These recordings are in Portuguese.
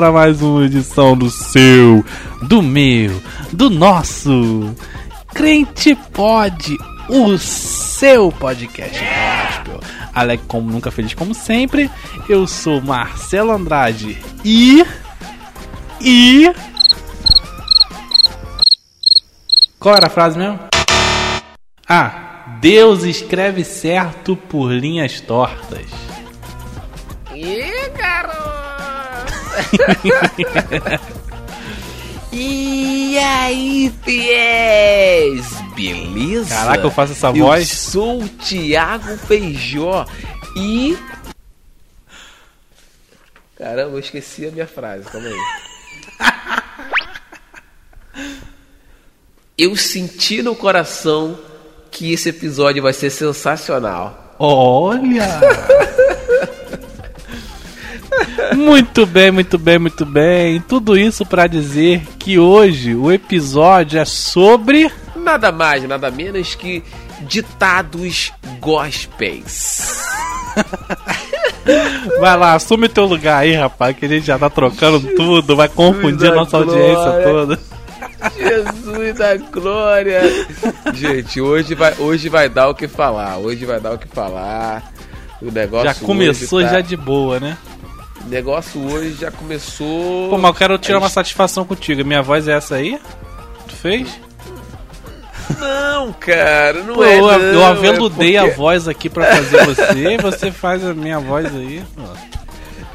para mais uma edição do seu, do meu, do nosso Crente Pod, o seu podcast gospel. Alegre como nunca, feliz como sempre. Eu sou Marcelo Andrade e. E. Qual era a frase mesmo? Ah, Deus escreve certo por linhas tortas. Garoto! e aí, fiéis? Beleza? Caraca, eu faço essa eu voz. sou o Thiago Feijó e... Caramba, eu esqueci a minha frase, calma aí. Eu senti no coração que esse episódio vai ser sensacional. Olha! muito bem, muito bem, muito bem. Tudo isso pra dizer que hoje o episódio é sobre. Nada mais, nada menos que ditados gospels. Vai lá, assume teu lugar aí, rapaz, que a gente já tá trocando tudo, vai confundir a nossa audiência glória. toda. Jesus da glória! Gente, hoje vai, hoje vai dar o que falar. Hoje vai dar o que falar. O negócio Já começou tá- já de boa, né? O negócio hoje já começou. Pô, mas eu quero tirar A uma satisfação contigo. Minha voz é essa aí? Tu fez? Não, cara, não Pô, é. eu, não, eu é aveludei a porque- voz aqui pra fazer você e você faz a minha voz aí.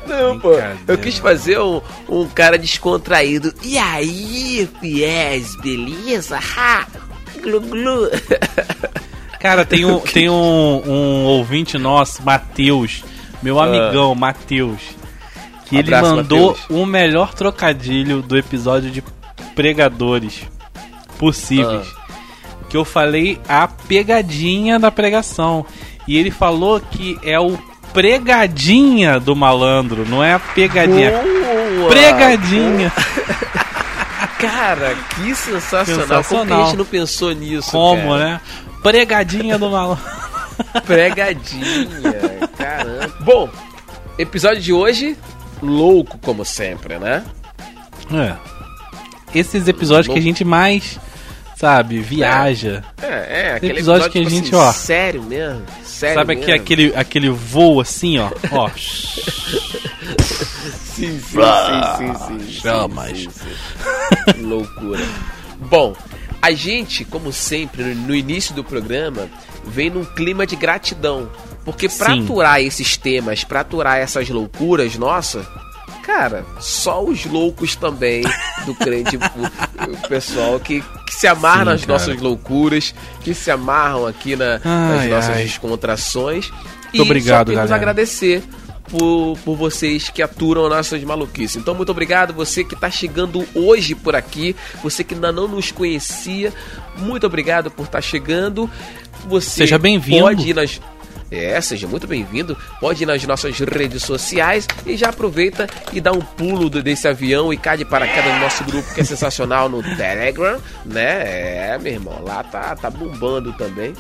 Não, pô. Eu quis fazer um, um cara descontraído. E aí, fiéis, beleza? Ha! Glu glu. Cara, tem um, tem um, um ouvinte nosso, Matheus, meu Ah. amigão, Matheus, que ele Abraço, mandou Matheus. o melhor trocadilho do episódio de pregadores possíveis. Ah. Que eu falei a pegadinha da pregação. E ele falou que é o pregadinha do malandro, não é a pegadinha. Boa, Pregadinha. Cara, que sensacional. Como que a Sensacional. gente não pensou nisso? Como, cara? né? Pregadinha do malandro. Pregadinha, caramba. Bom, episódio de hoje, louco como sempre, né? É. Esses episódios que a gente mais, sabe, viaja. É, é, aquele episódio que a tipo gente, assim, ó, Sério mesmo? Sério sabe mesmo? aquele, aquele voo assim, ó. ó. Sim, sim, sim, sim, sim. Chamas. sim, sim, sim. Loucura. Bom, a gente, como sempre, no início do programa, vem num clima de gratidão. Porque pra Sim. aturar esses temas, pra aturar essas loucuras, nossa, cara, só os loucos também do crente, o, pessoal que, que se amarra Sim, nas cara. nossas loucuras, que se amarram aqui na- nas Ai, nossas ai. descontrações. Muito obrigado, só a galera. agradecer por, por vocês que aturam nossas maluquices. Então, muito obrigado. Você que está chegando hoje por aqui, você que ainda não nos conhecia, muito obrigado por estar chegando. Você Seja bem-vindo. Pode ir nas. É, seja muito bem-vindo. Pode ir nas nossas redes sociais e já aproveita e dá um pulo desse avião e cai de paraquedas no nosso grupo que é sensacional no Telegram, né? É, meu irmão, lá tá, tá bombando também.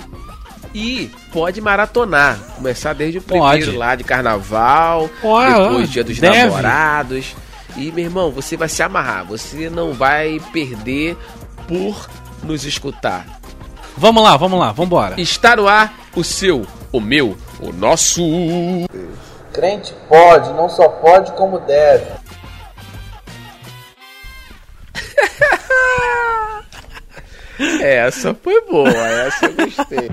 E pode maratonar, começar desde o Pode. primeiro lá de carnaval, Pode, depois dia dos deve. namorados. E meu irmão, você vai se amarrar, você não vai perder por nos escutar. Vamos lá, vamos lá, vambora. Está no ar o seu, o meu, o nosso. Crente pode, não só pode como deve. Essa foi boa, essa eu gostei.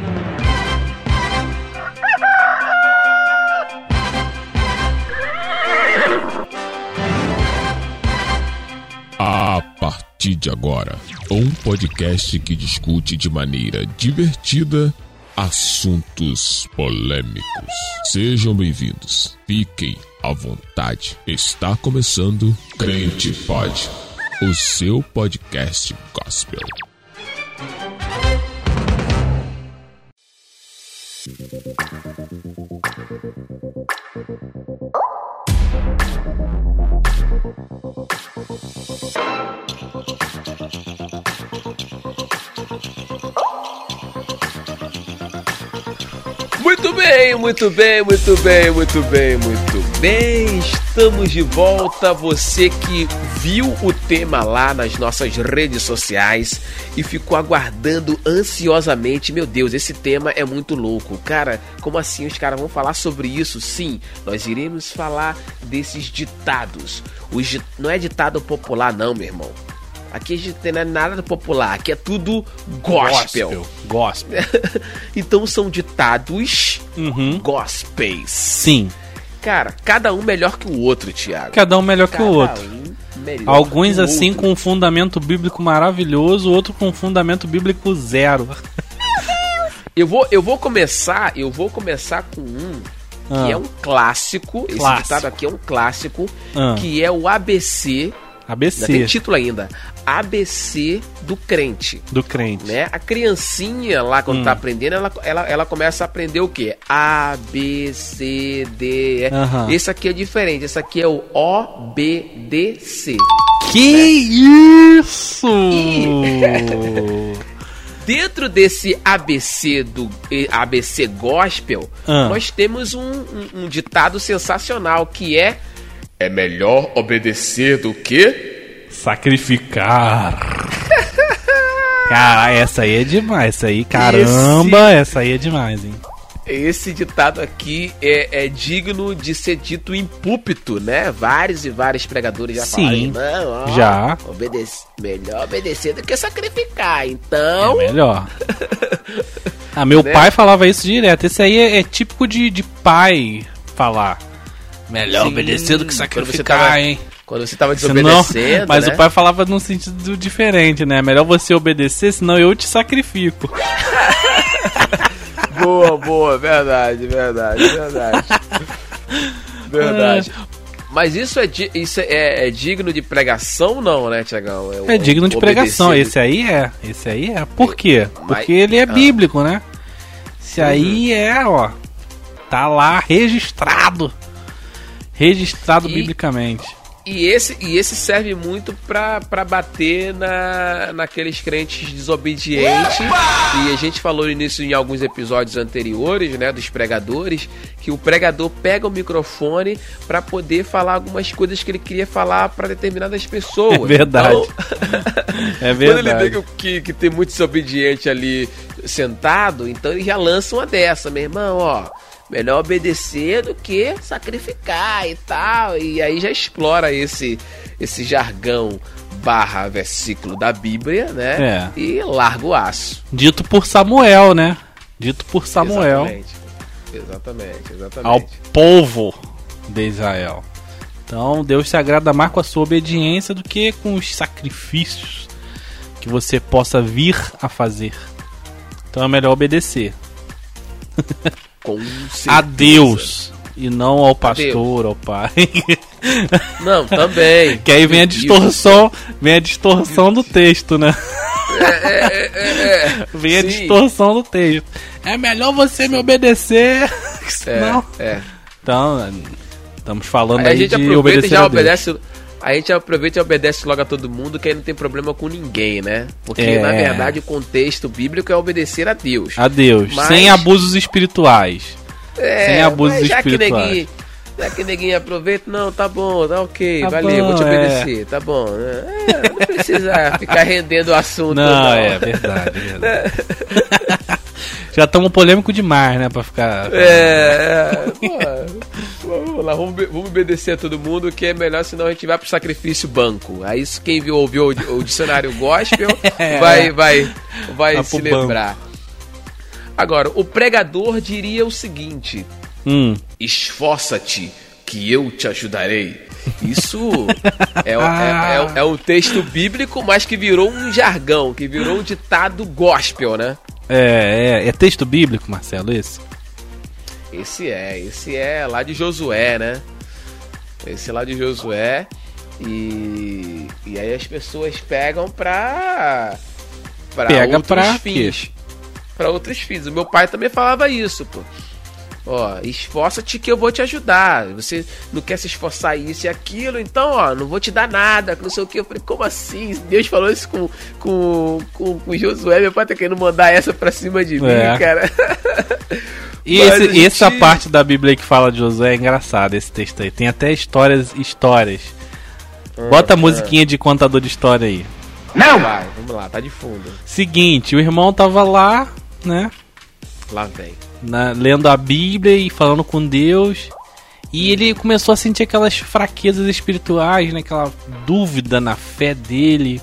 A partir de agora, um podcast que discute de maneira divertida assuntos polêmicos. Sejam bem-vindos. Fiquem à vontade. Está começando Crente Pod, o seu podcast gospel. Muito bem, muito bem, muito bem, muito bem, muito bem. Estamos de volta. Você que viu o tema lá nas nossas redes sociais e ficou aguardando ansiosamente. Meu Deus, esse tema é muito louco. Cara, como assim os caras vão falar sobre isso? Sim, nós iremos falar desses ditados. Os, não é ditado popular, não, meu irmão. Aqui a gente não é nada popular, aqui é tudo gospel. Gospel. então são ditados Uhum. gospels. Sim. Cara, cada um melhor que o outro, Thiago. Cada um melhor que Cada o outro. um Alguns que assim outro. com um fundamento bíblico maravilhoso, outro com um fundamento bíblico zero. Eu vou, eu vou começar, eu vou começar com um Ah. que é um clássico. Esse Clássico. ditado aqui é um clássico, Ah. que é o ABC. Ainda tem ABC título ainda. ABC do crente. do crente. Né? A criancinha lá, quando Hum. tá aprendendo, ela, ela, ela começa a aprender o quê? A, B, C, D, E. Aham. Esse aqui é diferente. Esse aqui é o O, B, D, C. Que isso! Dentro desse ABC do ABC Gospel, Ah. nós temos um, um- um ditado sensacional que é É melhor obedecer do que Sacrificar. Cara, essa aí é demais. Essa aí, caramba, essa aí é demais, hein? Esse ditado aqui é, é digno de ser dito em púlpito, né? Vários e vários pregadores já Sim, falaram. Não, ó, já. obedece- melhor obedecer do que sacrificar. Então, É melhor. Ah, meu Né? pai falava isso direto. Esse aí é, é típico de, de pai falar. Melhor Sim, obedecer do que quando sacrificar, tava- hein? quando você tava Senão, desobedecendo, mas né? o pai falava num sentido diferente, né? Melhor você obedecer, senão eu te sacrifico. Boa, boa, verdade, verdade, verdade. verdade. Mas isso é, isso é, é digno de pregação, não, né, Tiagão? o- É digno de pregação. Esse aí é. Esse aí é. Por quê? Mas- Porque ele é ah. bíblico, né? Esse aí é, ó. Tá lá registrado. Registrado E- biblicamente. E esse, e esse serve muito pra, pra bater na, naqueles crentes desobedientes. E a gente falou nisso em alguns episódios anteriores, né? Dos pregadores. Que o pregador pega o microfone pra poder falar algumas coisas que ele queria falar pra determinadas pessoas. É verdade. Então, É Quando ele verdade. vê que, que, que tem muito desobediente ali sentado, então ele já lança uma dessa, meu irmão, ó. Melhor obedecer do que sacrificar e tal. E aí já explora esse, esse jargão barra versículo da Bíblia, né? É. E larga o aço. Dito por Samuel, né? Dito por Samuel Exatamente. Exatamente, exatamente. ao povo de Israel. Então Deus se agrada mais com a sua obediência do que com os sacrifícios que você possa vir a fazer. Então é melhor obedecer Com a certeza. Deus e não ao pastor, ao pai. Não, também. que aí vem a distorção, vem a distorção do texto, né? Vem a Sim. distorção do texto. É melhor você me obedecer. É, senão- é. Então, estamos falando Aí aí, a gente de aproveita e obedecer já a Deus. A gente aproveita e obedece logo a todo mundo, que aí não tem problema com ninguém, né? Porque, É. na verdade, o contexto bíblico é obedecer a Deus. A Deus, Mas- sem abusos espirituais. É, sem abusos mas já espirituais. Que neguinho, já que neguinho aproveita, não, tá bom, tá ok, Tá valeu, vou te bom, é. obedecer, tá bom. É, não precisa ficar rendendo o assunto, Não, não. é verdade. é verdade. Já estamos polêmico demais, né? Pra ficar. É, é, pô, vamos lá, vamos, vamos obedecer a todo mundo, que é melhor, senão a gente vai pro sacrifício banco. Aí isso quem viu, ouviu o, o dicionário gospel É. vai, vai, vai se banco. lembrar. Agora, o pregador diria o seguinte: Hum. esforça-te, que eu te ajudarei. Isso é, é, é, é um texto bíblico, mas que virou um jargão, que virou um ditado gospel, né? É, é, é texto bíblico, Marcelo, esse? Esse é, esse é lá de Josué, né? Esse é lá de Josué. E, e aí as pessoas pegam pra. pra Pega outros pra fins. Pra outros fins. O meu pai também falava isso, pô. Ó, esforça-te que eu vou te ajudar. Você não quer se esforçar isso e aquilo, então, ó, não vou te dar nada, não sei o que. Eu falei, como assim? Deus falou isso com, com, com, com Josué, meu pai tá querendo mandar essa pra cima de mim, É. cara. E esse- gente- essa parte da Bíblia que fala de Josué é engraçada, esse texto aí. Tem até histórias, histórias. Bota a musiquinha de contador de história aí. Vai, vamos lá, tá de fundo. Seguinte, o irmão tava lá, né? Lá vem. na- lendo a Bíblia e falando com Deus. E ele começou a sentir aquelas fraquezas espirituais, né? Aquela dúvida na fé dele.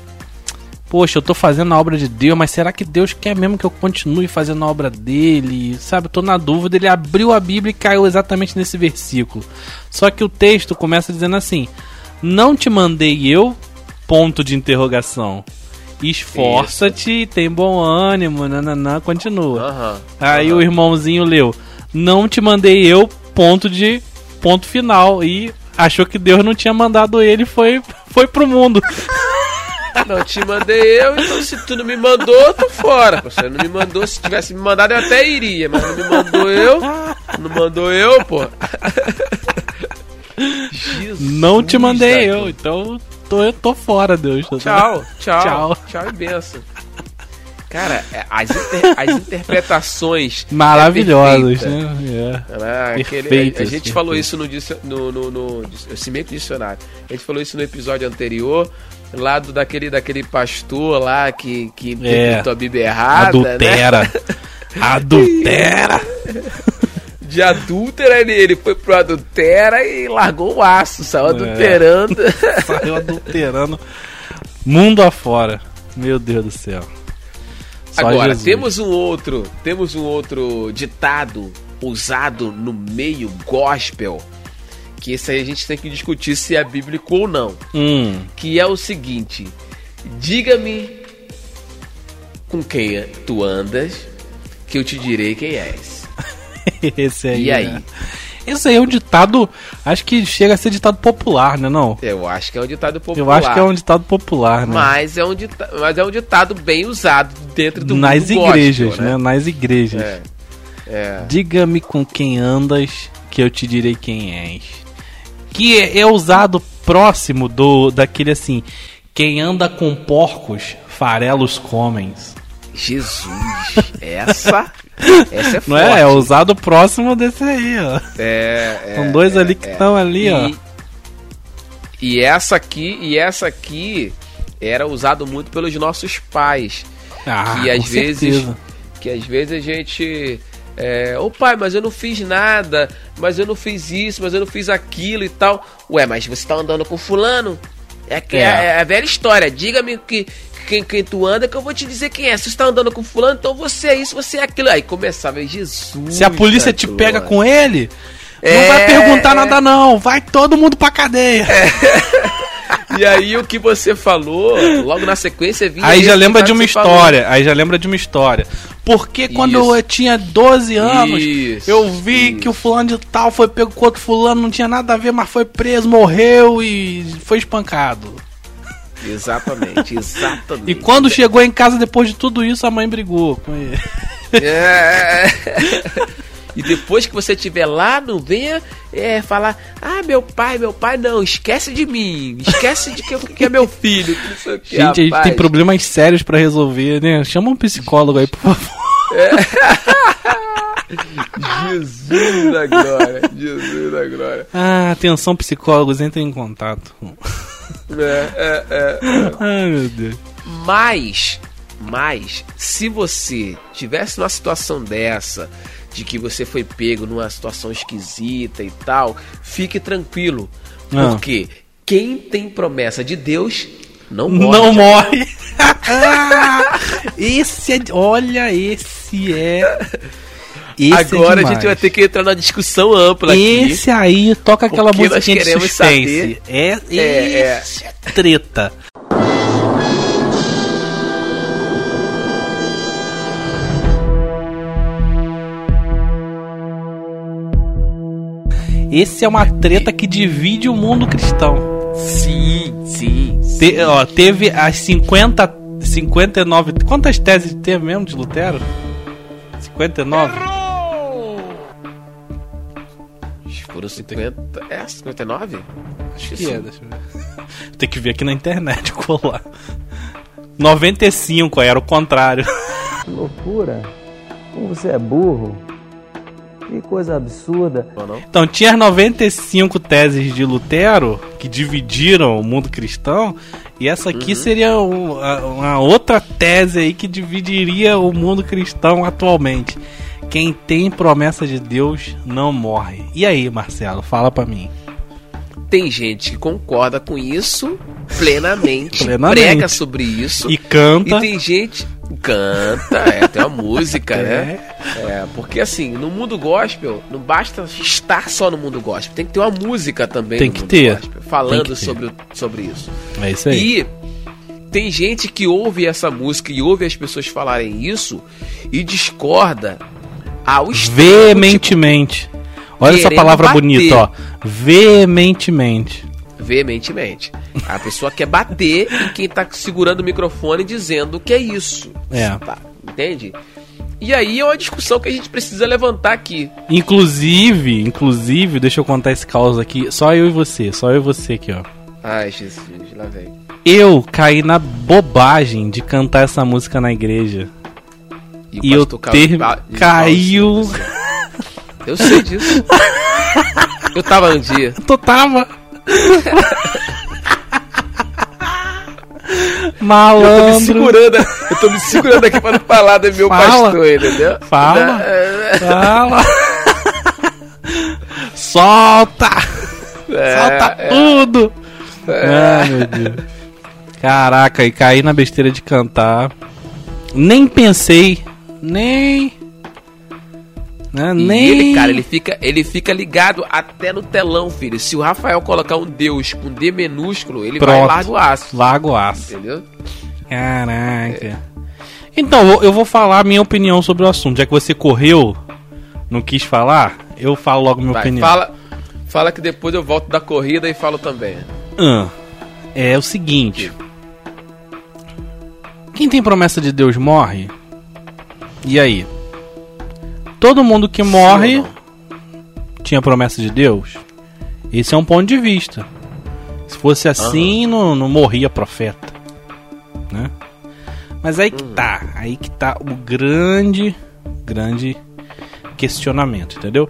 Poxa, eu tô fazendo a obra de Deus, mas será que Deus quer mesmo que eu continue fazendo a obra dele? Sabe, eu tô na dúvida. Ele abriu a Bíblia e caiu exatamente nesse versículo. Só que o texto começa dizendo assim: Não te mandei eu? Ponto de interrogação. Esforça-te, tem bom ânimo, nananã, continua. Aí o irmãozinho leu: Não te mandei eu, ponto de ponto final. E achou que Deus não tinha mandado ele, foi, foi pro mundo. Não te mandei eu, então se tu não me mandou, eu tô fora. Você não me mandou, se tivesse me mandado eu até iria, mas não me mandou eu. Não mandou eu, pô. Jesus Não te mandei eu, então tô, eu tô fora, Deus. Tchau, tchau, Tchau. tchau, e benção. Cara, é, as, inter- as interpretações. É perfeita. né? É. Ah, aquele- Perfeito, a, gente falou isso no, no, no, no, eu cimei com dicionário. A gente falou isso no episódio anterior, lá do, daquele, daquele pastor lá que, que interpretou a Bíblia errada. Né? Adultera. Adultera. De adúltera, ele, ele foi pro adultera e largou o aço, saiu É. adulterando. Saiu adulterando. Mundo afora. Meu Deus do céu. Só Agora, Jesus. temos um outro, temos um outro ditado usado no meio gospel, que esse aí a gente tem que discutir se é bíblico ou não, Hum. que é o seguinte: diga-me com quem tu andas, que eu te direi quem és. Esse aí. E aí? né? Esse aí é um ditado. Acho que chega a ser ditado popular, né? Não? Eu acho que é um ditado popular. Eu acho que é um ditado popular, né? mas é um ditado, mas é um ditado bem usado dentro do Nas mundo gospel, igrejas, né? né? Nas igrejas. É. É. Diga-me com quem andas, que eu te direi quem és. Que é, é usado próximo do daquele assim. Quem anda com porcos, farelos comem. Jesus, essa, essa é Não é? É usado próximo desse aí, ó. É, é, São dois é, ali que é. estão ali, e, ó. E essa aqui, e essa aqui era usado muito pelos nossos pais, Ah, que às vezes, certeza. que às vezes a gente, é, ô pai, mas eu não fiz nada, mas eu não fiz isso, mas eu não fiz aquilo e tal. Ué, mas você tá andando com fulano? É que é, É. é a velha história. Diga-me que quem, quem tu anda que eu vou te dizer quem é. Se você tá andando com fulano, então você é isso, você é aquilo. Aí começava, Jesus. Se a polícia te pega com ele, não É, vai perguntar é. nada não, vai todo mundo pra cadeia. E aí o que você falou, logo na sequência vinha. Aí já lembra de uma você falou. história, aí já lembra de uma história. Porque quando Isso. eu tinha 12 anos, Isso, eu vi isso. que o fulano de tal foi pego com outro fulano, não tinha nada a ver, mas foi preso, morreu e foi espancado. Exatamente, exatamente. E quando chegou em casa depois de tudo isso, a mãe brigou com ele. É. E depois que você estiver lá, não venha é, falar, ah, meu pai, meu pai, não, esquece de mim, esquece de que, que é meu filho. que Gente, a gente rapaz. tem problemas sérios pra resolver, né? Chama um psicólogo aí, por favor. Jesus da glória, Jesus da glória. Ah, atenção psicólogos, entrem em contato. É, é, é. Ai, meu Deus. Mas, mas, se você tivesse numa situação dessa, de que você foi pego numa situação esquisita e tal, fique tranquilo. Ah. Porque quem tem promessa de Deus não morre. Não morre. esse é. Olha, esse é. Esse Agora é a gente vai ter que entrar na discussão ampla aqui. Esse aí toca aquela musiquinha de suspense. É, É, é. esse é treta. Esse é uma treta que divide o mundo cristão. Sim, sim. Te- ó, teve as 50, 59. Quantas teses teve mesmo de Lutero? 59? Foram 50. É, 59? Acho Que é, deixa eu ver. Tem que ver aqui na internet colar. 95, aí era o contrário. Que loucura! Como você é burro! Que coisa absurda. Então, tinha as 95 teses de Lutero que dividiram o mundo cristão, e essa aqui seria o- a- uma outra tese aí que dividiria o mundo cristão atualmente. Quem tem promessa de Deus não morre. E aí, Marcelo, fala pra mim. Tem gente que concorda com isso plenamente, Plenamente. prega sobre isso. E canta. E tem gente canta, é, tem uma música, É. né? É, porque assim, no mundo gospel, não basta estar só no mundo gospel, tem que ter uma música também Tem no que mundo ter. gospel, falando que ter. sobre, sobre isso. É isso aí. E tem gente que ouve essa música e ouve as pessoas falarem isso e discorda ao extremo, Veementemente. Olha essa palavra bater. bonita, ó. Veementemente. Veementemente. A pessoa quer bater em quem tá segurando o microfone dizendo que é isso. É. Tá, entende? E aí é uma discussão que a gente precisa levantar aqui. Inclusive, inclusive, deixa eu contar esse caos aqui. Só eu e você, só eu e você aqui, ó. Ai, Jesus, lá vem. Eu caí na bobagem de cantar essa música na igreja. o E eu Ca- ter- Ba- caiu. Eu sei disso. Eu tava um dia. Tu tava. Eu tô me Malandro. segurando, eu tô me segurando aqui pra não falar do meu Fala. pastor, entendeu? Fala. É, Fala. Solta! é, Solta é. tudo! Ai, meu Deus. Caraca, e caí na besteira de cantar. Nem pensei, nem. Né, nem. ele, cara, ele fica, ele fica ligado até no telão, filho. Se o Rafael colocar um Deus com D minúsculo, ele vai Pronto. largar o aço. Largo aço. Entendeu? Caraca. Então, eu- vou falar a minha opinião sobre o assunto. Já que você correu, não quis falar, eu falo logo minha Vai, opinião. fala, fala que depois eu volto da corrida e falo também. Ah, é o seguinte. Quem tem promessa de Deus morre. E aí? Todo mundo que morre tinha promessa de Deus? Esse é um ponto de vista. Se fosse assim, não, não morria profeta. Né? Mas aí que tá. Aí que tá o grande, grande questionamento, entendeu?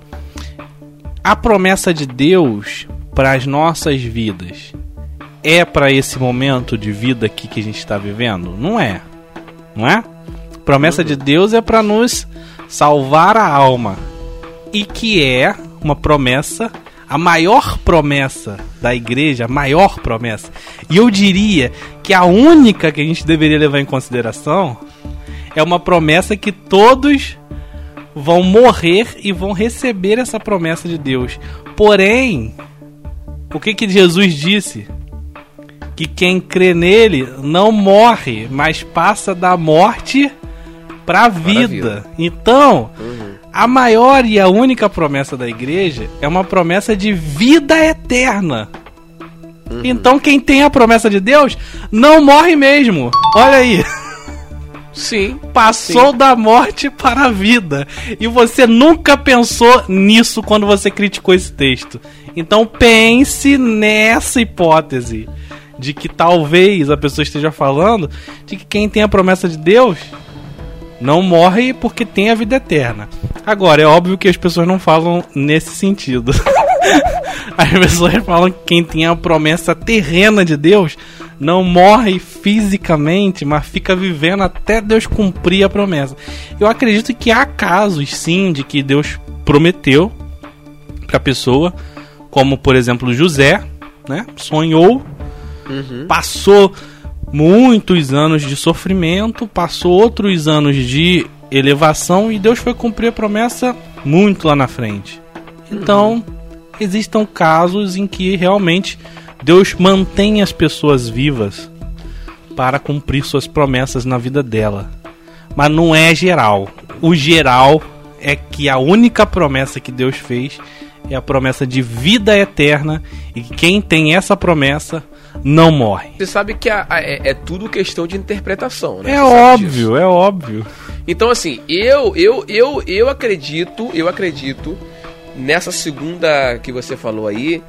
A promessa de Deus para as nossas vidas é para esse momento de vida aqui que a gente está vivendo? Não é. Não é? Promessa de Deus é para nos salvar a alma. E que é uma promessa, a maior promessa da igreja, a maior promessa. E eu diria que a única que a gente deveria levar em consideração é uma promessa que todos vão morrer e vão receber essa promessa de Deus. Porém, o que que Jesus disse? Que quem crê nele não morre, mas passa da morte para a vida. vida. Então, a maior e a única promessa da igreja é uma promessa de vida eterna. Então, quem tem a promessa de Deus não morre mesmo. Olha aí Sim. passou da morte para a vida. E você nunca pensou nisso quando você criticou esse texto. Então pense nessa hipótese de que talvez a pessoa esteja falando de que quem tem a promessa de Deus não morre porque tem a vida eterna. Agora, é óbvio que as pessoas não falam nesse sentido. As pessoas falam que quem tem a promessa terrena de Deus não morre fisicamente, mas fica vivendo até Deus cumprir a promessa. Eu acredito que há casos, sim, de que Deus prometeu para a pessoa, como por exemplo José, né? Sonhou, passou muitos anos de sofrimento, passou outros anos de elevação e Deus foi cumprir a promessa muito lá na frente. Então, existam casos em que realmente Deus mantém as pessoas vivas para cumprir suas promessas na vida dela. Mas não é geral. O geral é que a única promessa que Deus fez é a promessa de vida eterna e que quem tem essa promessa não morre. Você sabe que a- a- é, é tudo questão de interpretação, né? É Você óbvio, é óbvio. Então, assim, eu, eu, eu, eu acredito, eu acredito nessa segunda que você falou aí,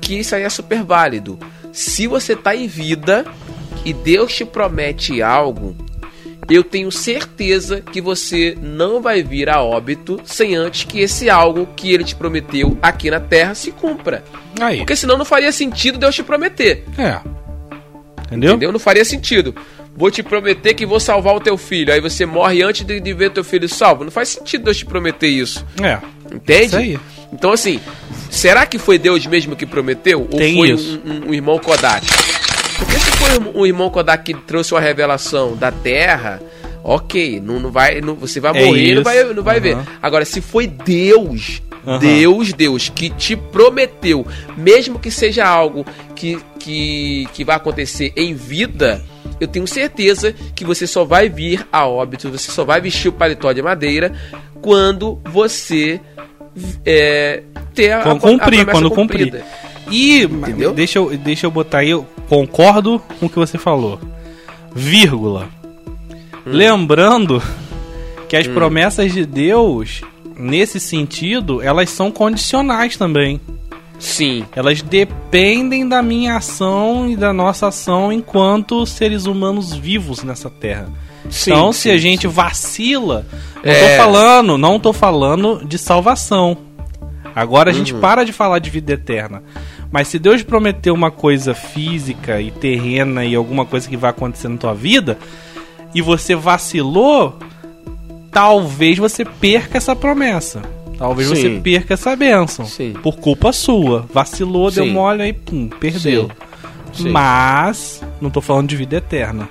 que isso aí é super válido. Se você tá em vida e Deus te promete algo eu tenho certeza que você não vai vir a óbito sem antes que esse algo que ele te prometeu aqui na Terra se cumpra. Aí. Porque senão não faria sentido Deus te prometer. É. Entendeu? Entendeu? Não faria sentido. Vou te prometer que vou salvar o teu filho. Aí você morre antes de, ver teu filho salvo. Não faz sentido Deus te prometer isso. É. Entende? Isso aí. Então, assim, será que foi Deus mesmo que prometeu? Ou Tem foi um, um- um irmão Kodak? Porque se foi um irmão Kodak que trouxe uma revelação da Terra, ok, não, não vai, não- você vai É morrer e não isso. vai, não vai ver. Aham. Agora, se foi Deus, Aham. Deus, Deus, que te prometeu, mesmo que seja algo que, que, que vai acontecer em vida, eu tenho certeza que você só vai vir a óbito, você só vai vestir o paletó de madeira quando você é, ter a, Quando a cumprir, promessa quando cumprida. cumprir. E Entendeu? deixa eu, deixa eu botar aí, eu concordo com o que você falou. Vírgula. Hum. Lembrando que as promessas de Deus, nesse sentido, elas são condicionais também. Sim, Elas dependem da minha ação e da nossa ação enquanto seres humanos vivos nessa terra. sim. então, se sim, a gente sim. vacila, não É. tô falando, não tô falando de salvação. Agora a gente Uhum. para de falar de vida eterna. Mas se Deus prometeu uma coisa física e terrena e alguma coisa que vai acontecer na tua vida, e você vacilou, talvez você perca essa promessa. Talvez Sim. você perca essa bênção. Sim. Por culpa sua. Vacilou, deu Sim. mole aí, pum, perdeu. Sim. Mas, não tô falando de vida eterna.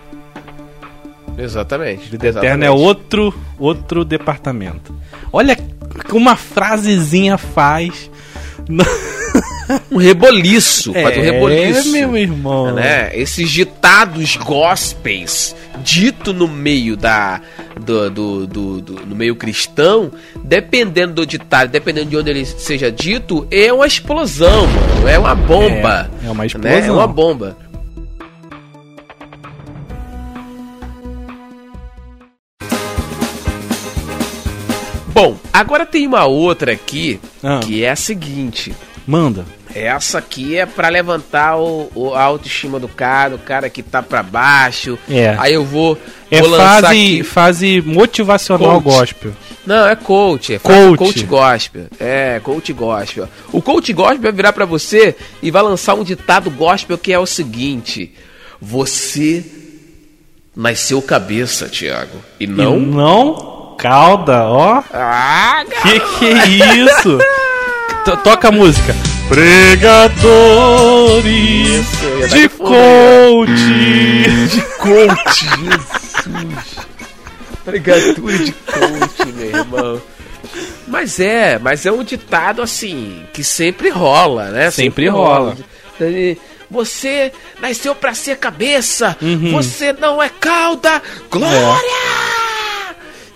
Exatamente. Vida eterna é outro, outro departamento. Olha que uma frasezinha faz. Um reboliço. faz um reboliço. meu irmão. né? Esses ditados gospels dito no meio da do, do, do, do- no meio cristão, dependendo do ditado, dependendo de onde ele seja dito, é uma explosão, mano. É uma bomba. É, é uma né? explosão. É uma bomba. Bom, agora tem uma outra aqui Ah. que é a seguinte. Manda. Essa aqui é pra levantar o, o- a autoestima do cara, o cara que tá pra baixo. É. Aí eu vou, É vou fase, aqui. fase motivacional Coach. gospel. Não, é coach, é Coach. coach. gospel. É, coach gospel. O coach gospel vai virar pra você e vai lançar um ditado gospel que é o seguinte: Você nasceu cabeça, Thiago, e não. E não cauda, ó. Ah, Que que é isso? To- Toca a música. Pregadores de coach. de coach, Jesus. Pregatura de coach, meu irmão. Mas é, mas é um ditado assim, que sempre rola, né? Sempre rola. Ele, Você nasceu pra ser cabeça, Uhum. você não é cauda, glória!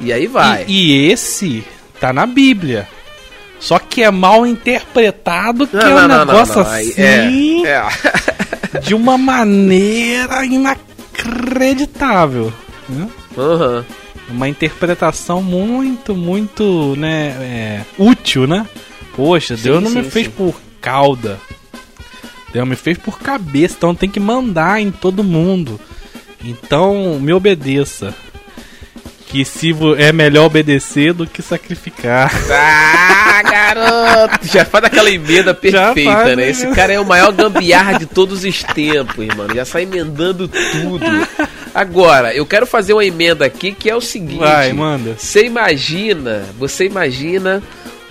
E aí vai. E, e esse tá na Bíblia. Só que é mal interpretado, que Não, é um não, negócio não, assim, É, é. de uma maneira inacreditável. né? Aham. Uma interpretação muito, muito, né, é, útil, né? Poxa, Deus não me sim, fez sim. por cauda. Deus me fez por cabeça, então tem que mandar em todo mundo. Então, me obedeça. Que se é melhor obedecer do que sacrificar. Ah, garoto! Já faz aquela emenda perfeita, faz, né? né? Esse cara é o maior gambiarra de todos os tempos, mano. Já sai emendando tudo. Agora, eu quero fazer uma emenda aqui que é o seguinte. Vai, manda. Você imagina, você imagina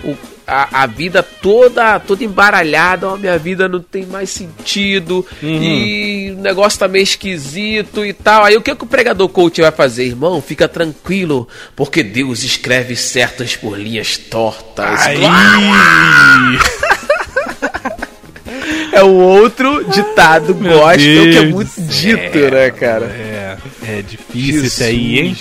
o- a, a vida toda, toda embaralhada, ó, minha vida não tem mais sentido Uhum. e o negócio tá meio esquisito e tal. Aí o que, que o pregador coach vai fazer, irmão? Fica tranquilo, porque Deus escreve certas por linhas tortas. Aí. É o outro ditado Meu gospel que é muito dito, céu. né, cara? É, é difícil Jesus. esse aí, hein?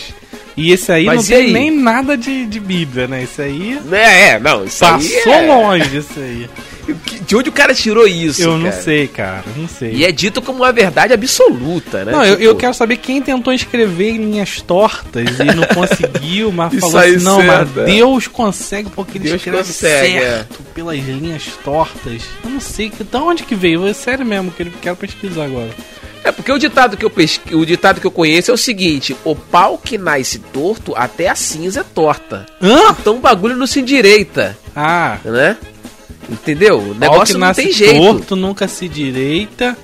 E esse aí Mas não tem aí? nem nada de, de Bíblia, né? Esse aí É, é, não, isso passou aí é... longe, esse aí. De onde o cara tirou isso, Eu não cara? sei, cara, não sei. E é dito como uma verdade absoluta, né? Não, eu, Tipo, eu quero saber quem tentou escrever em linhas tortas e não conseguiu, mas Isso falou assim, não, mas é. Deus consegue porque ele Deus escreve consegue, é. certo pelas linhas tortas. Eu não sei, que, de onde que veio? É sério mesmo, que eu quero pesquisar agora. É porque o ditado que eu pesqui... o ditado que eu conheço é o seguinte: o pau que nasce torto, até a cinza é torta. Hã? Então o bagulho não se endireita, Ah, né? Entendeu? O pau que negócio não nasce tem jeito. torto, nunca se direita.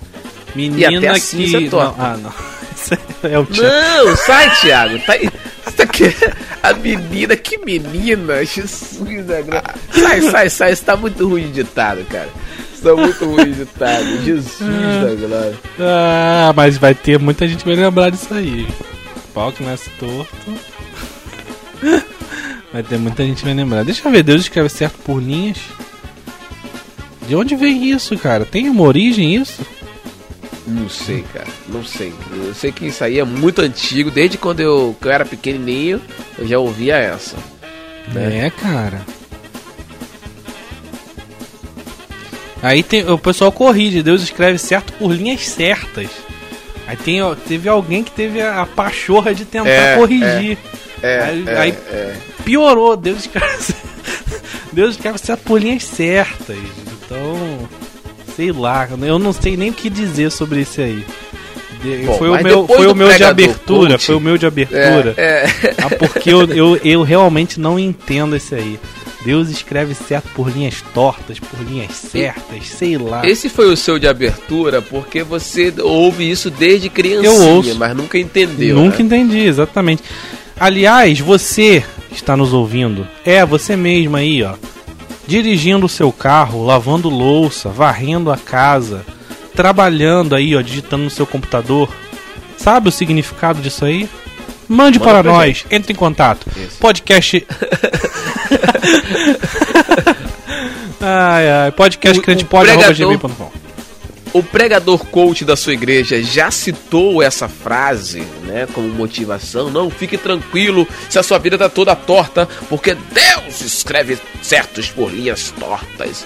Menina até a que. cinza não, torta. ah, não. Isso é o tio. Não, sai, Thiago. Tá aqui é a menina, que menina, Jesus Sai, sai, sai. Isso tá muito ruim de ditado, cara. Tá muito ruim de ditado. Jesus da glória. Ah, mas vai ter muita gente que vai lembrar disso aí. Pau que nasce torto. Vai ter muita gente vai lembrar. Deixa eu ver, Deus escreve certo por linhas. De onde vem isso, cara? Tem uma origem isso? Não sei, cara. Não sei. Eu sei que isso aí é muito antigo. Desde quando eu, eu era pequenininho, eu já ouvia essa. Né? É, cara. Aí tem, o pessoal corrige, Deus escreve certo por linhas certas. Aí tem, teve alguém que teve a, a pachorra de tentar É, corrigir. É, Aí- é, aí- é. Piorou, Deus escreve, Deus escreve certo por linhas certas. Então, sei lá, eu não sei nem o que dizer sobre isso aí. Bom, foi o meu, foi o meu de pregador abertura, foi o meu de abertura. É, é. Ah, porque eu, eu, eu realmente não entendo esse aí. Deus escreve certo por linhas tortas, por linhas certas, sei lá. Esse foi o seu de abertura porque você ouve isso desde criancinha, Eu ouço. mas nunca entendeu. Nunca né? entendi, exatamente. Aliás, você que está nos ouvindo, é você mesmo aí, ó. Dirigindo o seu carro, lavando louça, varrendo a casa, trabalhando aí, ó, digitando no seu computador. Sabe o significado disso aí? Mande Manda para nós, entre em contato. Isso. Podcast. ai, ai, podcast O- crente o pode, pregador-. O pregador coach da sua igreja já citou essa frase, né, como motivação. Não, fique tranquilo se a sua vida tá toda torta, porque Deus escreve certos por linhas tortas.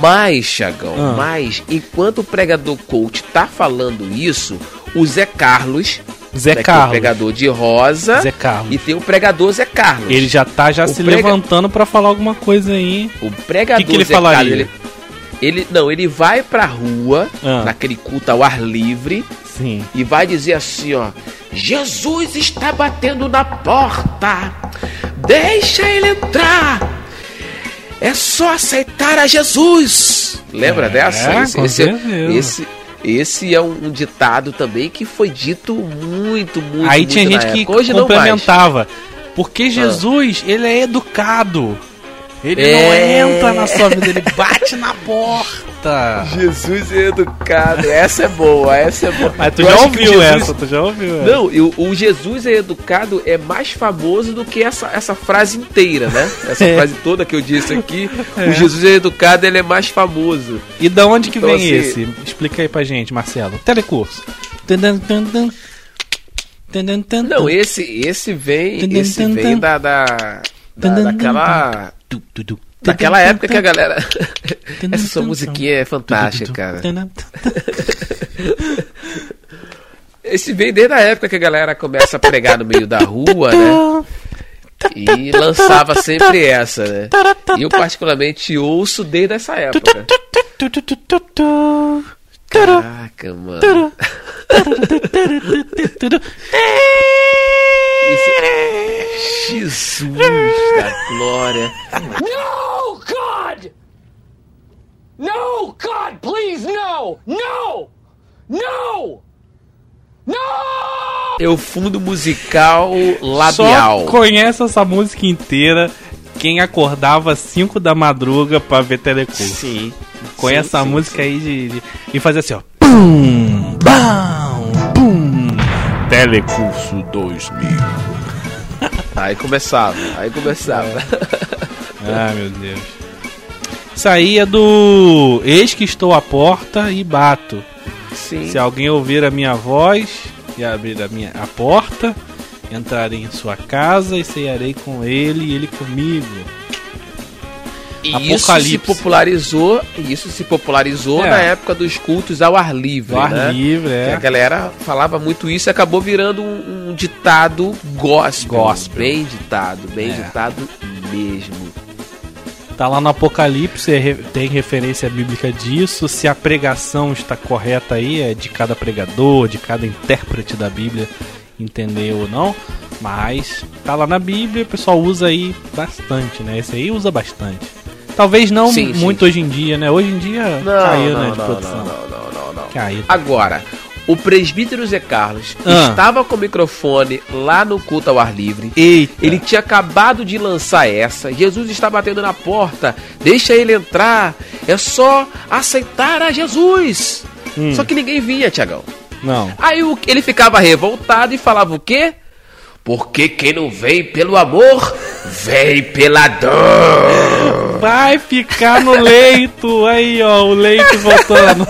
Mas, Chagão, Ah. mas enquanto o pregador coach tá falando isso, o Zé Carlos, Zé né, que é o Carlos. pregador de rosa, Zé Carlos. e tem o pregador Zé Carlos. Ele já tá já O se prega- levantando pra falar alguma coisa aí. O pregador Que que ele Zé falaria? Carlos, ele, ele não, ele vai pra rua, Ah. naquele culto ao ar livre, Sim. e vai dizer assim, ó: Jesus está batendo na porta. Deixa ele entrar. É só aceitar a Jesus. Lembra É, dessa? com esse, certeza. esse, esse é um, um ditado também que foi dito muito, muito. Aí muito tinha gente que época. Hoje não mais. complementava. Porque Jesus, ele é educado. Ele É. não entra na sua vida, ele bate na porta. Jesus é educado. Essa é boa, essa é boa. Mas tu Eu já ouviu Jesus- essa, tu já ouviu essa. Não, e o, Jesus é educado é mais famoso do que essa, essa frase inteira, né? Essa É. frase toda que eu disse aqui. O Jesus é educado, ele é mais famoso. E da onde que Então, vem assim- esse? Explica aí pra gente, Marcelo. Telecurso. Não, esse, esse vem, esse vem da, da, da- daquela, Tum, época que a galera... Essa sua musiquinha é fantástica, cara. Esse vem desde a época que a galera começa a pregar no meio da rua, né? E lançava sempre essa, né? E eu particularmente ouço desde essa época. Caraca, mano. Isso- Jesus da glória. No, God! No, God, please, no! No! No! No! É o fundo musical Só labial. conhece essa música inteira quem acordava às 5 da madruga pra ver telecurso. Sim. Conhece Sim, essa sim, música sim. aí de, de- e fazia assim, ó. Pum, bam, pum. Telecurso 2000. Aí começava, aí começava. Ah, meu Deus. Isso aí é do Eis que estou à porta e bato. Sim. Se alguém ouvir a minha voz e abrir a minha a porta, entrarei em sua casa e cearei com ele e ele comigo. E isso se Apocalipse. popularizou, isso se popularizou É. na época dos cultos ao ar livre, ar né? livre, Que é. A galera falava muito isso e acabou virando um, um ditado gospel. Gospel. Bem ditado, bem É. ditado mesmo. Tá lá no Apocalipse, é tem referência bíblica disso. Se a pregação está correta aí, é de cada pregador, de cada intérprete da Bíblia, entender ou não. Mas tá lá na Bíblia, o pessoal usa aí bastante, né? Esse aí usa bastante. Talvez não Sim, sim. muito hoje em dia, né? Hoje em dia Não, caiu, não, né, de não, produção. não, não, não, não, não. Caiu. Agora, o presbítero Zé Carlos Ah. estava com o microfone lá no culto ao ar livre. Eita. Ele tinha acabado de lançar essa. Jesus está batendo na porta. Deixa ele entrar. É só aceitar a Jesus. Hum. Só que ninguém vinha, Tiagão. Não. Aí o- ele ficava revoltado e falava o quê? Porque quem não vem pelo amor, vem pela dor. Vai ficar no leito. Aí, ó, o leito voltando.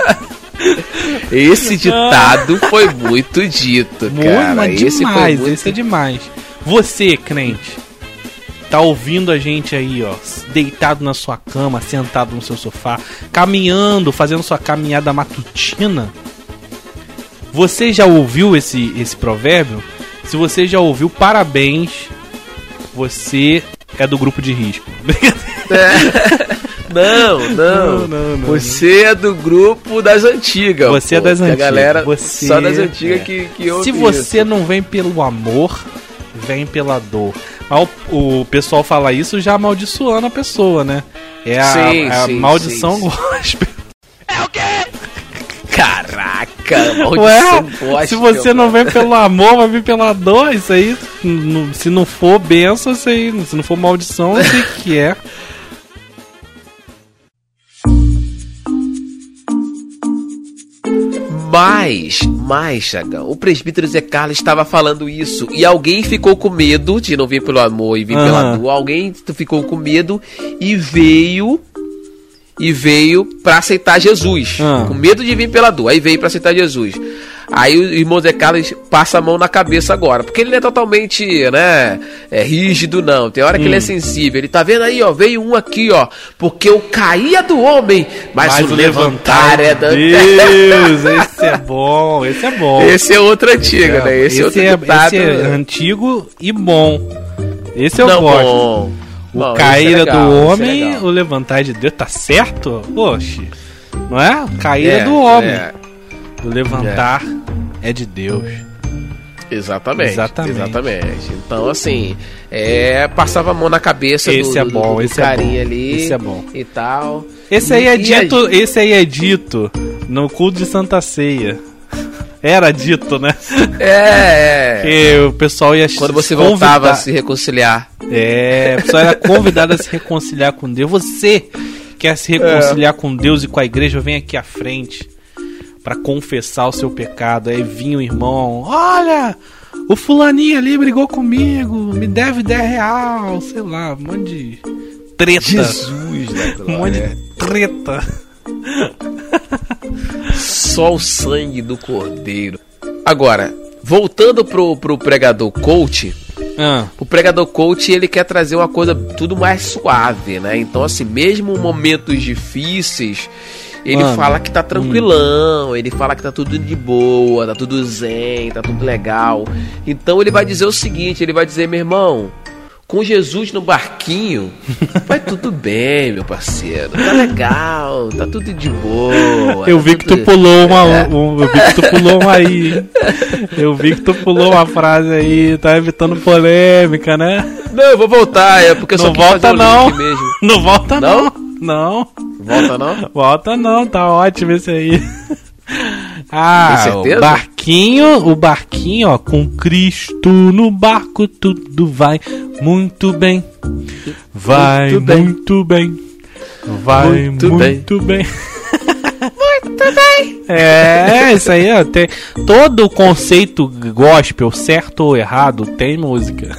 Esse ditado foi muito dito, cara. Muito, Esse foi demais, muito esse é demais. Você, crente, tá ouvindo a gente aí, ó, deitado na sua cama, sentado no seu sofá, caminhando, fazendo sua caminhada matutina. Você já ouviu esse, esse provérbio? Se você já ouviu, parabéns. Você é do grupo de risco. Não, não. Não, não, não, Você é do grupo das antigas. Você é pô, das que antigas. A galera Você só das antigas é. que, que ouve Se você isso. não vem pelo amor, vem pela dor. Mas o, o pessoal fala isso já amaldiçoando a pessoa, né? É a, Sim, a sim, maldição sim, gospel. Maldição Ué, se você não mano. vem pelo amor, vai vir pela dor. Isso aí, se não for benção, isso aí, se não for maldição, eu sei o que é. Mas, mas, Chagão, o presbítero Zé Carlos estava falando isso e alguém ficou com medo de não vir pelo amor e vir pela Aham. dor. Alguém ficou com medo e veio e veio pra aceitar Jesus. Ah. Com medo de vir pela dor. Aí veio pra aceitar Jesus. Aí o irmão Zé Carlos passa a mão na cabeça agora. Porque ele não é totalmente, né, é, rígido, não. Tem hora que Hum. ele é sensível. Ele tá vendo aí, ó, veio um aqui, ó. Porque o caía do homem, mas, o levantar é da... Deus, esse é bom, esse é bom. Esse é outro antigo, né? Esse, é outro é, ditado. esse é antigo e bom. Esse eu não, gosto. bom. O Bom, cair esse é é legal, do esse é homem, legal. o levantar é de Deus. Tá certo? Oxe. Não é? O cair é, É, do homem. é. O levantar é. de Deus. Exatamente, Exatamente. exatamente. Então, assim, é, passava a mão na cabeça Esse do, é do- bom, do esse é carinha bom, ali esse é bom. e tal. Esse aí é dito, esse aí é dito no culto de Santa Ceia. Era dito, né? É, é. Que o pessoal ia Quando você convidar- voltava a se reconciliar. É, a pessoa era convidada a se reconciliar com Deus. Você quer se reconciliar com Deus e com a igreja, vem aqui à frente pra confessar o seu pecado. Aí vinha o irmão, olha, o fulaninho ali brigou comigo, me deve 10 real, sei lá, um monte de treta. Jesus, né? Um monte de treta. Só o sangue do cordeiro. Agora, voltando pro, pro pregador coach, Ah, o pregador coach ele quer trazer uma coisa tudo mais suave, né? Então, assim, mesmo momentos difíceis, ele Mano, fala que tá tranquilão, ele fala que tá tudo de boa, tá tudo zen, tá tudo legal. Então ele vai dizer o seguinte, ele vai dizer, meu irmão, com Jesus no barquinho, vai tudo bem, meu parceiro. Tá legal, tá tudo de boa. eu tá vi que tu pulou uma, um, eu vi que tu pulou uma aí. Eu vi que tu pulou uma frase aí, tá evitando polêmica, né? Não, eu vou voltar, é porque eu só Não quis volta não. Não volta Não? não. Não. Volta não? Volta não, tá ótimo esse aí. Ah, Tem certeza? O barquinho, o barquinho, ó, com Cristo no barco tudo vai muito bem. Vai Muito bem. muito bem. Vai Muito muito, bem. muito bem. É, isso aí, ó, tem todo o conceito gospel, certo ou errado, tem música.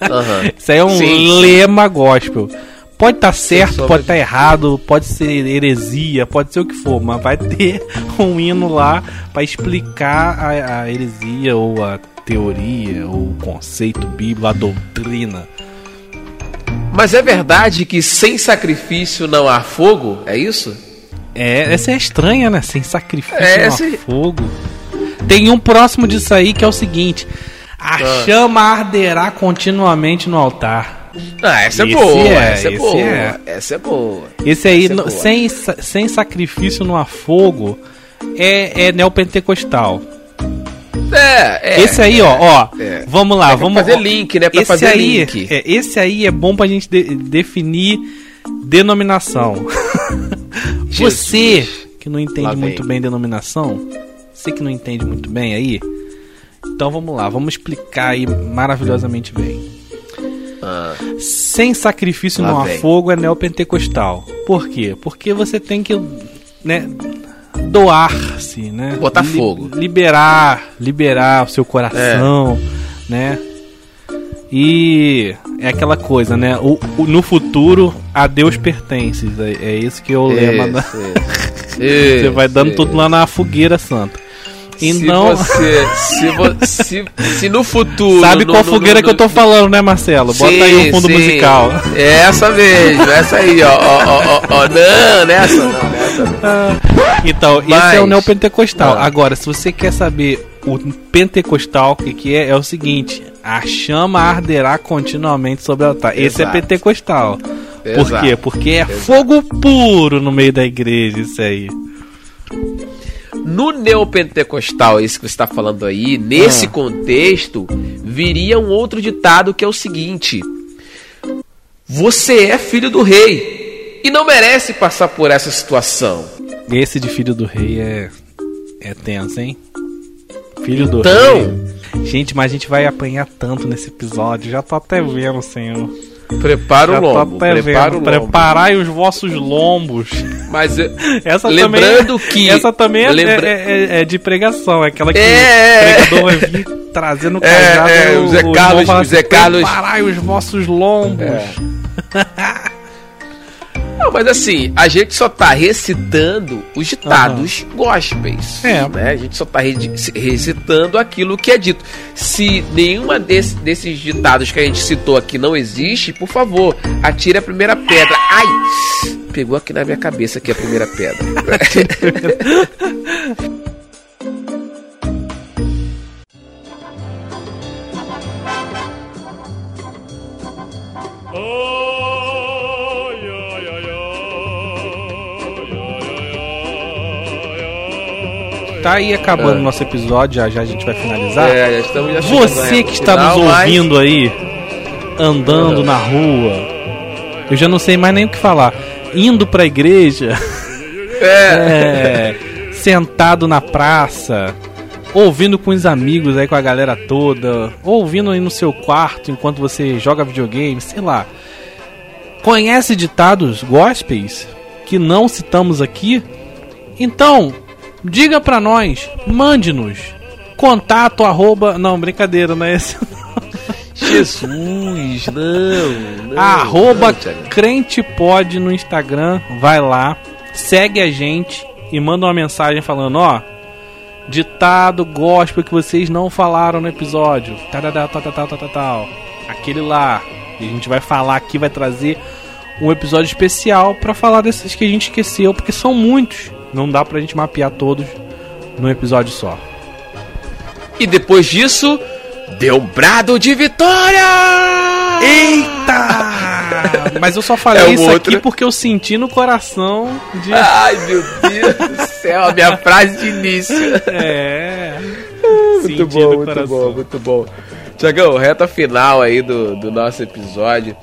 Aham. Isso aí é um sim. lema gospel. Pode estar certo, sombra pode de- estar errado, pode ser heresia, pode ser o que for, mas vai ter um hino lá pra explicar a, a heresia ou a teoria ou o conceito bíblico, a doutrina. Mas é verdade que sem sacrifício não há fogo? É isso? É, essa é estranha, né? Sem sacrifício É, não há esse- fogo. Tem um próximo disso aí que é o seguinte: a Ah. chama arderá continuamente no altar. Ah, essa é Esse boa, é, essa é boa. é. Essa é boa. Esse aí, é no- boa. sem, sem sacrifício no afogo, é, é neopentecostal. É, é. esse aí, ó, ó, é. vamos lá, É pra vamos fazer link, né? Pra esse fazer aí, link. É, esse aí é bom pra gente de- definir denominação. Você que não entende muito bem denominação, você que não entende muito bem aí, então vamos lá, vamos explicar aí maravilhosamente bem. Ah, Sem sacrifício Lá no vem. afogo é neopentecostal. Por quê? Porque você tem que, né, doar-se, né? Botar fogo. Liberar, liberar o seu coração, né? E é aquela coisa, né? O, o- no futuro, a Deus pertence. É, é isso que é o lema. da- isso, Você vai dando tudo lá na fogueira santa. Então, Se você. Se, vo- se, se no futuro. sabe no- qual no- fogueira no- que eu tô falando, né, Marcelo? Bota aí Sim, o fundo sim. musical. É essa mesmo, essa aí, ó. ó, ó, ó, ó. Não, nessa não, nessa não. Então, esse Mas- é o neopentecostal. Ah. Agora, se você quer saber o pentecostal, o que, que é, é o seguinte: a chama arderá continuamente sobre o altar. Esse é Exato. pentecostal. Por Exato. quê? Porque é fogo puro no meio da igreja, isso aí. No neopentecostal, esse que você está falando aí, nesse Ah. contexto, viria um outro ditado que é o seguinte: Você é filho do rei e não merece passar por essa situação. Esse de filho do rei é. É tenso, hein? Filho do Então- rei. Gente, mas a gente vai apanhar tanto nesse episódio. Já tô até vendo, senhor. Prepara o lombo, até prepara o lombo. Preparai os vossos lombos. Mas eh, Essa lembrando também, que Essa também é, lembra- é- é- é de pregação, é aquela que É, o é. pregador vai vir trazendo É, cajado. é, o Zé Carlos- o Zé Carlos- Preparai os vossos lombos. É. Não, mas assim, a gente só tá recitando os ditados gospels. É. Né? A gente só tá re- recitando aquilo que é dito. Se nenhuma desse- desses ditados que a gente citou aqui não existe, por favor, atire a primeira pedra. Ai! Pegou aqui na minha cabeça aqui a primeira pedra. Tá aí acabando o nosso episódio, já já a gente vai finalizar. É, já estamos já Você reta que está final, nos mas- ouvindo aí, andando na rua, eu já não sei mais nem o que falar. Indo pra igreja, É. é, sentado na praça, ouvindo com os amigos aí com a galera toda, ouvindo aí no seu quarto enquanto você joga videogame, sei lá. Conhece ditados gospels que não citamos aqui? Então, diga pra nós, mande-nos. Contato arroba. Não, brincadeira, não é esse. Jesus, não. não arroba não, crentepod no Instagram. Vai lá, segue a gente e manda uma mensagem falando: ó, ditado gospel que vocês não falaram no episódio. Tal, tal, tal, tal, tal, tal. Aquele lá. E a gente vai falar aqui, vai trazer um episódio especial pra falar desses que a gente esqueceu, porque são muitos. Não dá pra gente mapear todos num episódio só. E depois disso, deu um brado de vitória! Eita! Mas eu só falei É o isso outro. aqui porque eu senti no coração de. Ai, meu Deus do céu, a minha frase de início. É. Muito bom, muito bom, muito bom. Tiagão, reta final aí do, do nosso episódio.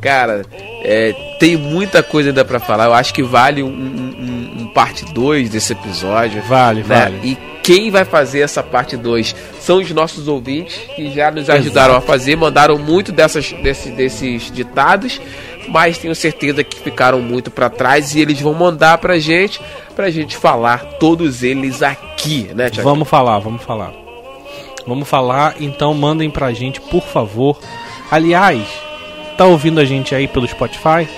Cara, é, tem muita coisa ainda pra falar. Eu acho que vale um, um- um- parte 2 desse episódio. Vale, né? vale. E quem vai fazer essa parte 2 são os nossos ouvintes que já nos ajudaram a fazer, mandaram muito dessas, desse- desses ditados, mas tenho certeza que ficaram muito pra trás e eles vão mandar pra gente, pra gente falar todos eles aqui, né, Tiagão? Vamos falar, vamos falar. Vamos falar, então mandem pra gente, por favor. Aliás, tá ouvindo a gente aí pelo Spotify?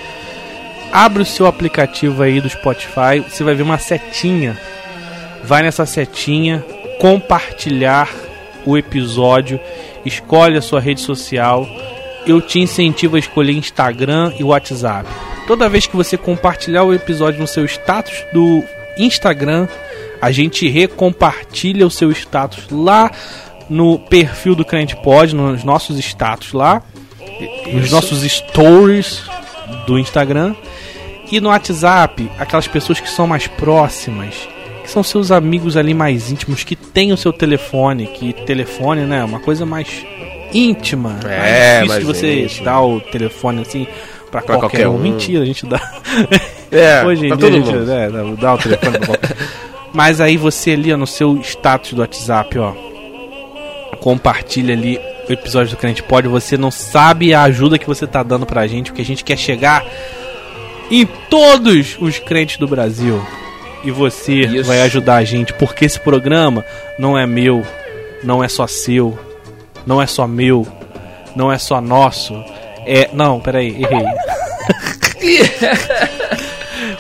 Abre o seu aplicativo aí do Spotify, você vai ver uma setinha. Vai nessa setinha, compartilhar o episódio, escolhe a sua rede social. Eu te incentivo a escolher Instagram e WhatsApp. Toda vez que você compartilhar o episódio no seu status do Instagram, a gente recompartilha o seu status lá no perfil do Crente Pod, nos nossos status lá. Nos nossos stories do Instagram e no WhatsApp, aquelas pessoas que são mais próximas, que são seus amigos ali mais íntimos, que têm o seu telefone, que telefone, né, é uma coisa mais íntima. É, difícil mais de você íntimo. dar o telefone assim pra, Pra qualquer, qualquer um. um. Mentira, a gente dá. É, Hoje em dia a gente mundo. é, dá- dá o telefone pra qualquer Mas aí você ali ó, no seu status do WhatsApp, ó, compartilha ali episódio do Crente Pode. Você não sabe a ajuda que você tá dando pra gente, porque a gente quer chegar em todos os crentes do Brasil. E você Isso. vai ajudar a gente, porque esse programa não é meu, não é só seu, não é só meu, não é só nosso. É. Não, peraí, errei.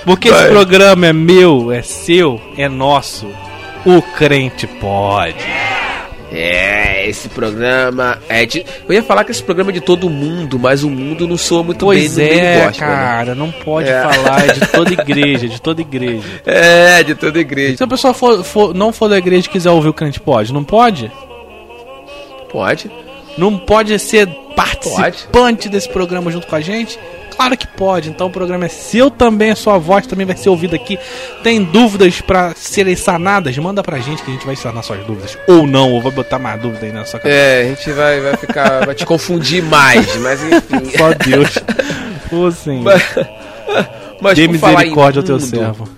Porque esse programa é meu, é seu, é nosso. O crente pode. É, esse programa é de. Eu ia falar que esse programa é de todo mundo, mas o mundo não soa muito Pois bem no meio é, gospel, né? cara, não pode É. falar, é de toda igreja, de toda igreja. É, de toda igreja. Se a pessoa for, for- não for da igreja e quiser ouvir o crente pode, não pode? Pode. Não pode ser participante desse programa junto com a gente? Claro que pode. Então o programa é seu também, a sua voz também vai ser ouvida aqui. Tem dúvidas pra serem sanadas? Manda pra gente que a gente vai sanar suas dúvidas. Ou não, ou vai botar mais dúvida aí na sua cabeça. É, a gente vai, vai ficar. vai te confundir mais, mas enfim. Só Deus. Ô Senhor. Mas Dê falar em misericórdia ao teu servo.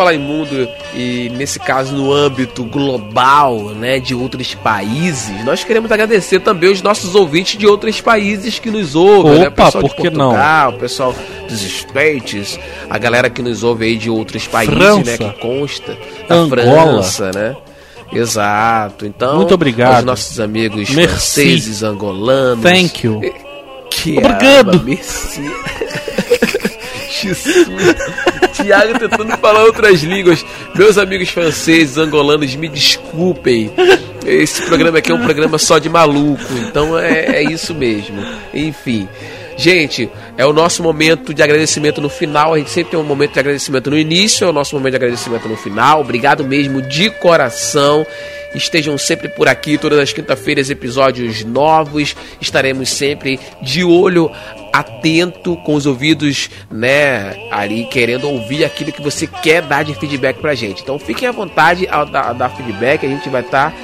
Falar em mundo, e nesse caso no âmbito global, né, de outros países, nós queremos agradecer também os nossos ouvintes de outros países que nos ouvem, né? Opa, pessoal por de que não? O pessoal dos States, a galera que nos ouve aí de outros países, França. né, que consta, da Angola. França, né? Exato. Então, Muito obrigado. aos nossos amigos Merci. franceses, angolanos. Thank you. Que Obrigado. ama, merci. Jesus. Tiago tentando falar outras línguas. Meus amigos franceses, angolanos, me desculpem. Esse programa aqui é um programa só de maluco, então é, é isso mesmo. Enfim. Gente, é o nosso momento de agradecimento no final. A gente sempre tem um momento de agradecimento no início, é o nosso momento de agradecimento no final. Obrigado mesmo de coração. Estejam sempre por aqui, todas as quinta-feiras, episódios novos. Estaremos sempre de olho atento, com os ouvidos, né, ali querendo ouvir aquilo que você quer dar de feedback pra gente. Então fiquem à vontade ao dar, dar feedback, a gente vai estar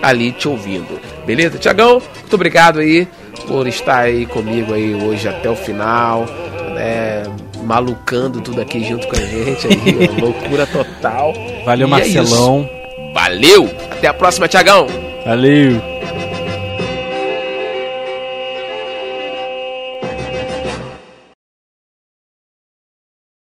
ali te ouvindo. Beleza? Tiagão, muito obrigado aí por estar aí comigo aí hoje até o final, né? Malucando tudo aqui junto com a gente aí, loucura total. Valeu, E é Marcelão. isso. Valeu! Até a próxima, Tiagão! Valeu.